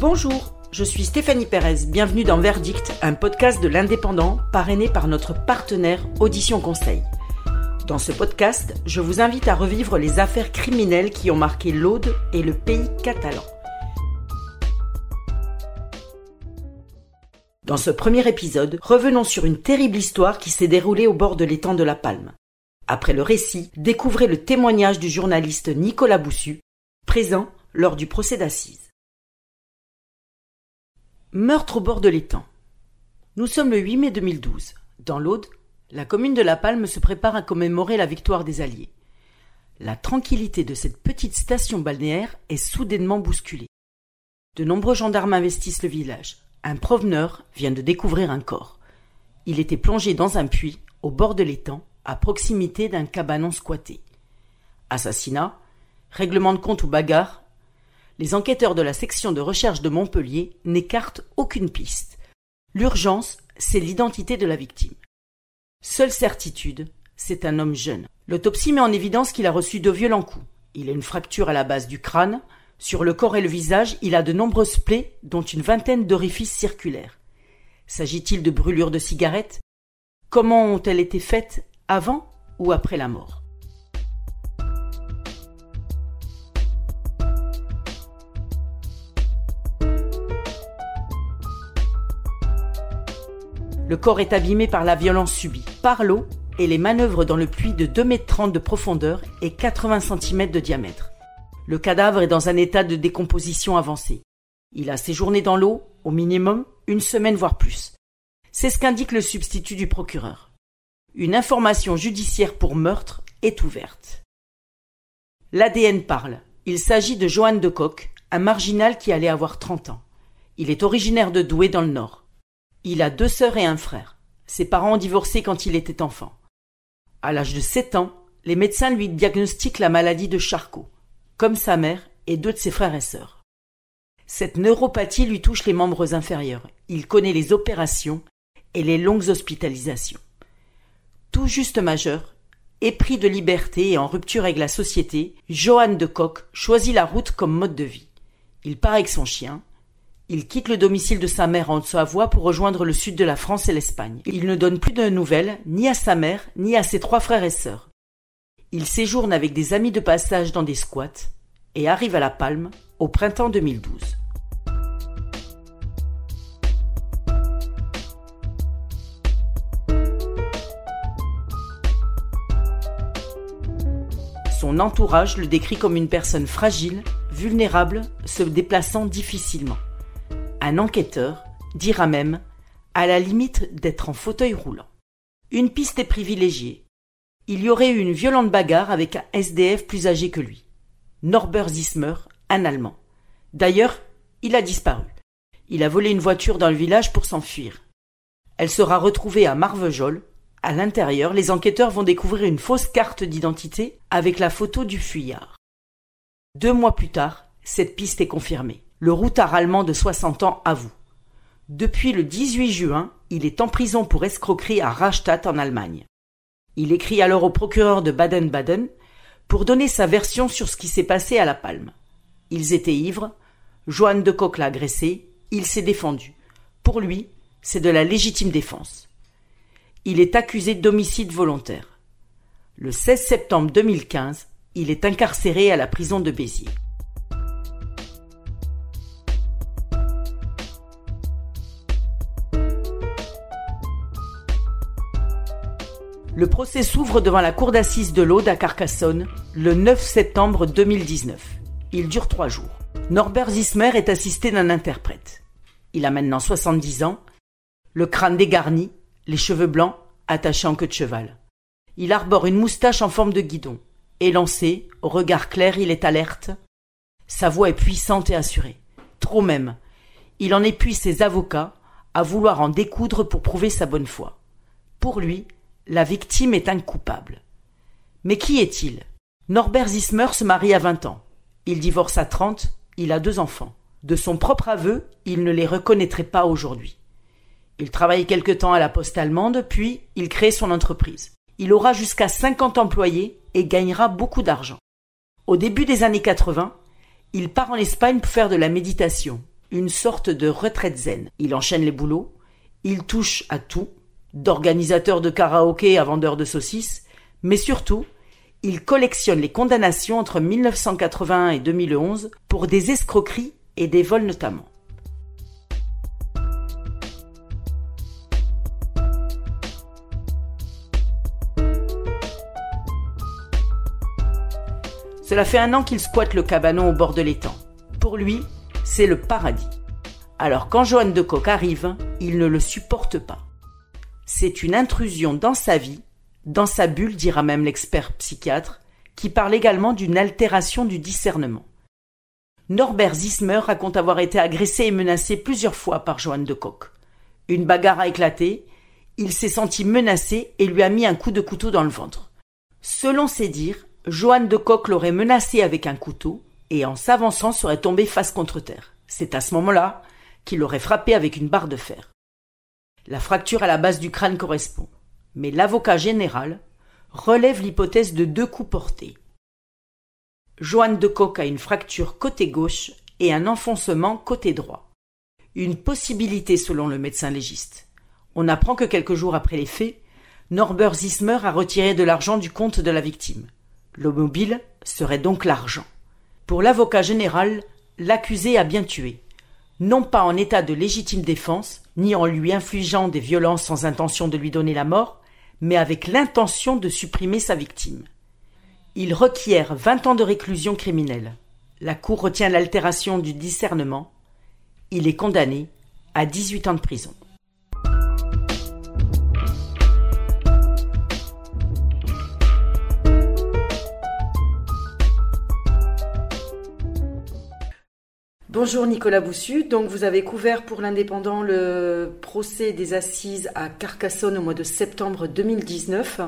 Bonjour, je suis Stéphanie Pérez. Bienvenue dans Verdict, un podcast de l'indépendant parrainé par notre partenaire Audition Conseil. Dans ce podcast, je vous invite à revivre les affaires criminelles qui ont marqué l'Aude et le pays catalan. Dans ce premier épisode, revenons sur une terrible histoire qui s'est déroulée au bord de l'étang de la Palme. Après le récit, découvrez le témoignage du journaliste Nicolas Boussu, présent lors du procès d'assises. Meurtre au bord de l'étang. Nous sommes le 8 mai 2012. Dans l'Aude, la commune de La Palme se prépare à commémorer la victoire des Alliés. La tranquillité de cette petite station balnéaire est soudainement bousculée. De nombreux gendarmes investissent le village. Un proveneur vient de découvrir un corps. Il était plongé dans un puits au bord de l'étang à proximité d'un cabanon squatté. Assassinat, règlement de compte ou bagarre, les enquêteurs de la section de recherche de Montpellier n'écartent aucune piste. L'urgence, c'est l'identité de la victime. Seule certitude, c'est un homme jeune. L'autopsie met en évidence qu'il a reçu de violents coups. Il a une fracture à la base du crâne. Sur le corps et le visage, il a de nombreuses plaies, dont une vingtaine d'orifices circulaires. S'agit-il de brûlures de cigarettes? Comment ont-elles été faites avant ou après la mort? Le corps est abîmé par la violence subie, par l'eau et les manœuvres dans le puits de 2,30 m de profondeur et 80 cm de diamètre. Le cadavre est dans un état de décomposition avancée. Il a séjourné dans l'eau, au minimum, une semaine voire plus. C'est ce qu'indique le substitut du procureur une information judiciaire pour meurtre est ouverte. L'ADN parle. Il s'agit de Johan de Coq, un marginal qui allait avoir 30 ans. Il est originaire de Douai dans le Nord. Il a deux sœurs et un frère. Ses parents ont divorcé quand il était enfant. À l'âge de 7 ans, les médecins lui diagnostiquent la maladie de Charcot, comme sa mère et deux de ses frères et sœurs. Cette neuropathie lui touche les membres inférieurs. Il connaît les opérations et les longues hospitalisations tout juste majeur, épris de liberté et en rupture avec la société, Johan de Kock choisit la route comme mode de vie. Il part avec son chien. Il quitte le domicile de sa mère en Savoie pour rejoindre le sud de la France et l'Espagne. Il ne donne plus de nouvelles ni à sa mère ni à ses trois frères et sœurs. Il séjourne avec des amis de passage dans des squats et arrive à La Palme au printemps 2012. Son entourage le décrit comme une personne fragile, vulnérable, se déplaçant difficilement. Un enquêteur dira même à la limite d'être en fauteuil roulant. Une piste est privilégiée. Il y aurait eu une violente bagarre avec un SDF plus âgé que lui. Norbert Zismer, un Allemand. D'ailleurs, il a disparu. Il a volé une voiture dans le village pour s'enfuir. Elle sera retrouvée à Marvejol, à l'intérieur, les enquêteurs vont découvrir une fausse carte d'identité avec la photo du fuyard. Deux mois plus tard, cette piste est confirmée. Le routard allemand de 60 ans avoue. Depuis le 18 juin, il est en prison pour escroquerie à Rastatt en Allemagne. Il écrit alors au procureur de Baden-Baden pour donner sa version sur ce qui s'est passé à La Palme. Ils étaient ivres, Joanne de Koch l'a agressé, il s'est défendu. Pour lui, c'est de la légitime défense il est accusé d'homicide volontaire. Le 16 septembre 2015, il est incarcéré à la prison de Béziers. Le procès s'ouvre devant la cour d'assises de l'Aude à Carcassonne le 9 septembre 2019. Il dure trois jours. Norbert Zismer est assisté d'un interprète. Il a maintenant 70 ans, le crâne dégarni, les cheveux blancs, attachés en queue de cheval. Il arbore une moustache en forme de guidon. Élancé, au regard clair, il est alerte. Sa voix est puissante et assurée. Trop même. Il en épuise ses avocats à vouloir en découdre pour prouver sa bonne foi. Pour lui, la victime est un coupable. Mais qui est-il? Norbert Zismer se marie à vingt ans. Il divorce à trente, il a deux enfants. De son propre aveu, il ne les reconnaîtrait pas aujourd'hui. Il travaille quelque temps à la poste allemande, puis il crée son entreprise. Il aura jusqu'à 50 employés et gagnera beaucoup d'argent. Au début des années 80, il part en Espagne pour faire de la méditation. une sorte de retraite zen. Il enchaîne les boulots, il touche à tout, d'organisateur de karaoké à vendeur de saucisses, mais surtout, il collectionne les condamnations entre 1981 et 2011 pour des escroqueries et des vols notamment. Cela fait un an qu'il squatte le cabanon au bord de l'étang. Pour lui, c'est le paradis. Alors quand Joanne de Coq arrive, il ne le supporte pas. C'est une intrusion dans sa vie, dans sa bulle, dira même l'expert psychiatre, qui parle également d'une altération du discernement. Norbert Zismer raconte avoir été agressé et menacé plusieurs fois par Joanne de Coq. Une bagarre a éclaté, il s'est senti menacé et lui a mis un coup de couteau dans le ventre. Selon ses dires, Joanne de Coq l'aurait menacé avec un couteau et en s'avançant serait tombé face contre terre. C'est à ce moment-là qu'il l'aurait frappé avec une barre de fer. La fracture à la base du crâne correspond, mais l'avocat général relève l'hypothèse de deux coups portés. Joanne de Coq a une fracture côté gauche et un enfoncement côté droit. Une possibilité selon le médecin légiste. On apprend que quelques jours après les faits, Norbert Zismer a retiré de l'argent du compte de la victime. Le mobile serait donc l'argent. Pour l'avocat général, l'accusé a bien tué, non pas en état de légitime défense, ni en lui infligeant des violences sans intention de lui donner la mort, mais avec l'intention de supprimer sa victime. Il requiert vingt ans de réclusion criminelle. La Cour retient l'altération du discernement. Il est condamné à dix-huit ans de prison. Bonjour Nicolas Boussu. Donc vous avez couvert pour l'Indépendant le procès des assises à Carcassonne au mois de septembre 2019.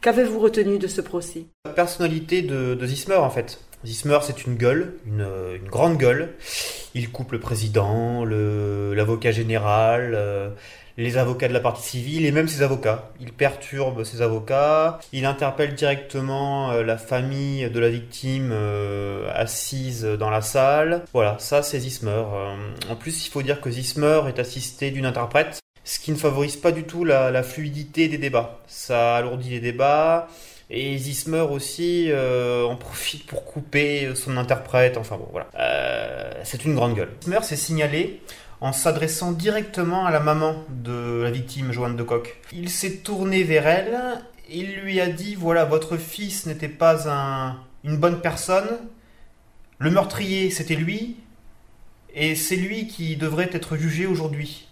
Qu'avez-vous retenu de ce procès? La personnalité de, Zismer en fait. Zismer c'est une gueule, une, grande gueule. Il coupe le président, l'avocat général. Euh, les avocats de la partie civile et même ses avocats. Il perturbe ses avocats, il interpelle directement euh, la famille de la victime euh, assise dans la salle. Voilà, ça c'est Zismer. Euh, en plus, il faut dire que Zismer est assisté d'une interprète, ce qui ne favorise pas du tout la, fluidité des débats. Ça alourdit les débats. Et Zismer aussi en profite pour couper son interprète. Enfin bon, voilà. c'est une grande gueule. Zismer s'est signalé en s'adressant directement à la maman de la victime, Joanne de Coq. Il s'est tourné vers elle, il lui a dit voilà, votre fils n'était pas un, une bonne personne, le meurtrier c'était lui, et c'est lui qui devrait être jugé aujourd'hui.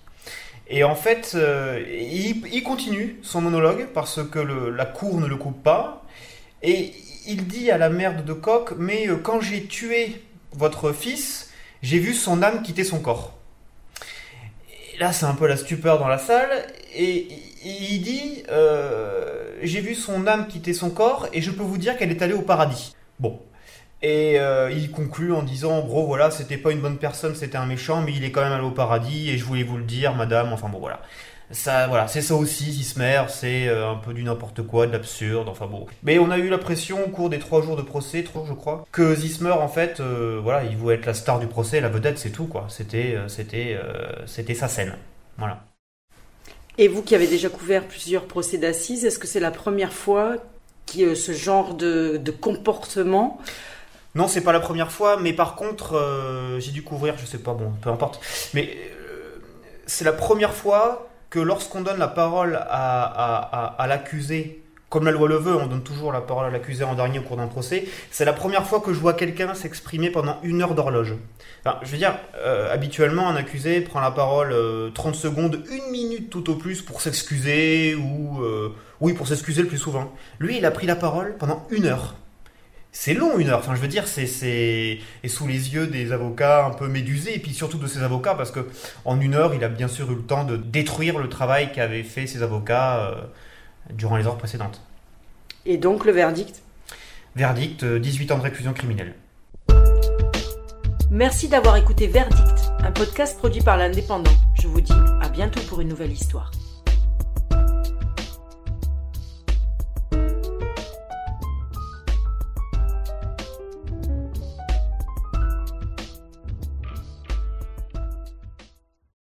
Et en fait, euh, il, continue son monologue parce que la cour ne le coupe pas, et il dit à la mère de Coq mais euh, quand j'ai tué votre fils, j'ai vu son âme quitter son corps là, c'est un peu la stupeur dans la salle. Et, il dit euh, J'ai vu son âme quitter son corps et je peux vous dire qu'elle est allée au paradis. Bon. Et euh, il conclut en disant gros, voilà, c'était pas une bonne personne, c'était un méchant, mais il est quand même allé au paradis et je voulais vous le dire, madame. Enfin bon, voilà ça, voilà, c'est ça aussi, Zismer, c'est euh, un peu du n'importe quoi, de l'absurde, enfin bon. Mais on a eu l'impression au cours des trois jours de procès, trois je crois, que Zismer en fait, euh, voilà, il voulait être la star du procès, la vedette, c'est tout quoi. C'était, c'était, c'était sa scène, voilà. Et vous qui avez déjà couvert plusieurs procès d'assises, est-ce que c'est la première fois que ce genre de comportement non, c'est pas la première fois, mais par contre, j'ai dû couvrir, je sais pas, bon, peu importe. Mais c'est la première fois que lorsqu'on donne la parole à, l'accusé, comme la loi le veut, on donne toujours la parole à l'accusé en dernier au cours d'un procès, c'est la première fois que je vois quelqu'un s'exprimer pendant une heure d'horloge. je veux dire, euh, habituellement, un accusé prend la parole 30 euh, secondes, une minute tout au plus pour s'excuser, ou euh, oui, pour s'excuser le plus souvent. Lui, il a pris la parole pendant une heure c'est long une heure. Enfin, je veux dire, c'est et sous les yeux des avocats un peu médusés et puis surtout de ses avocats parce que en une heure, il a bien sûr eu le temps de détruire le travail qu'avaient fait ses avocats euh, durant les heures précédentes. Et donc le verdict? Verdict 18 euh, ans de réclusion criminelle. Merci d'avoir écouté Verdict, un podcast produit par l'Indépendant. Je vous dis à bientôt pour une nouvelle histoire.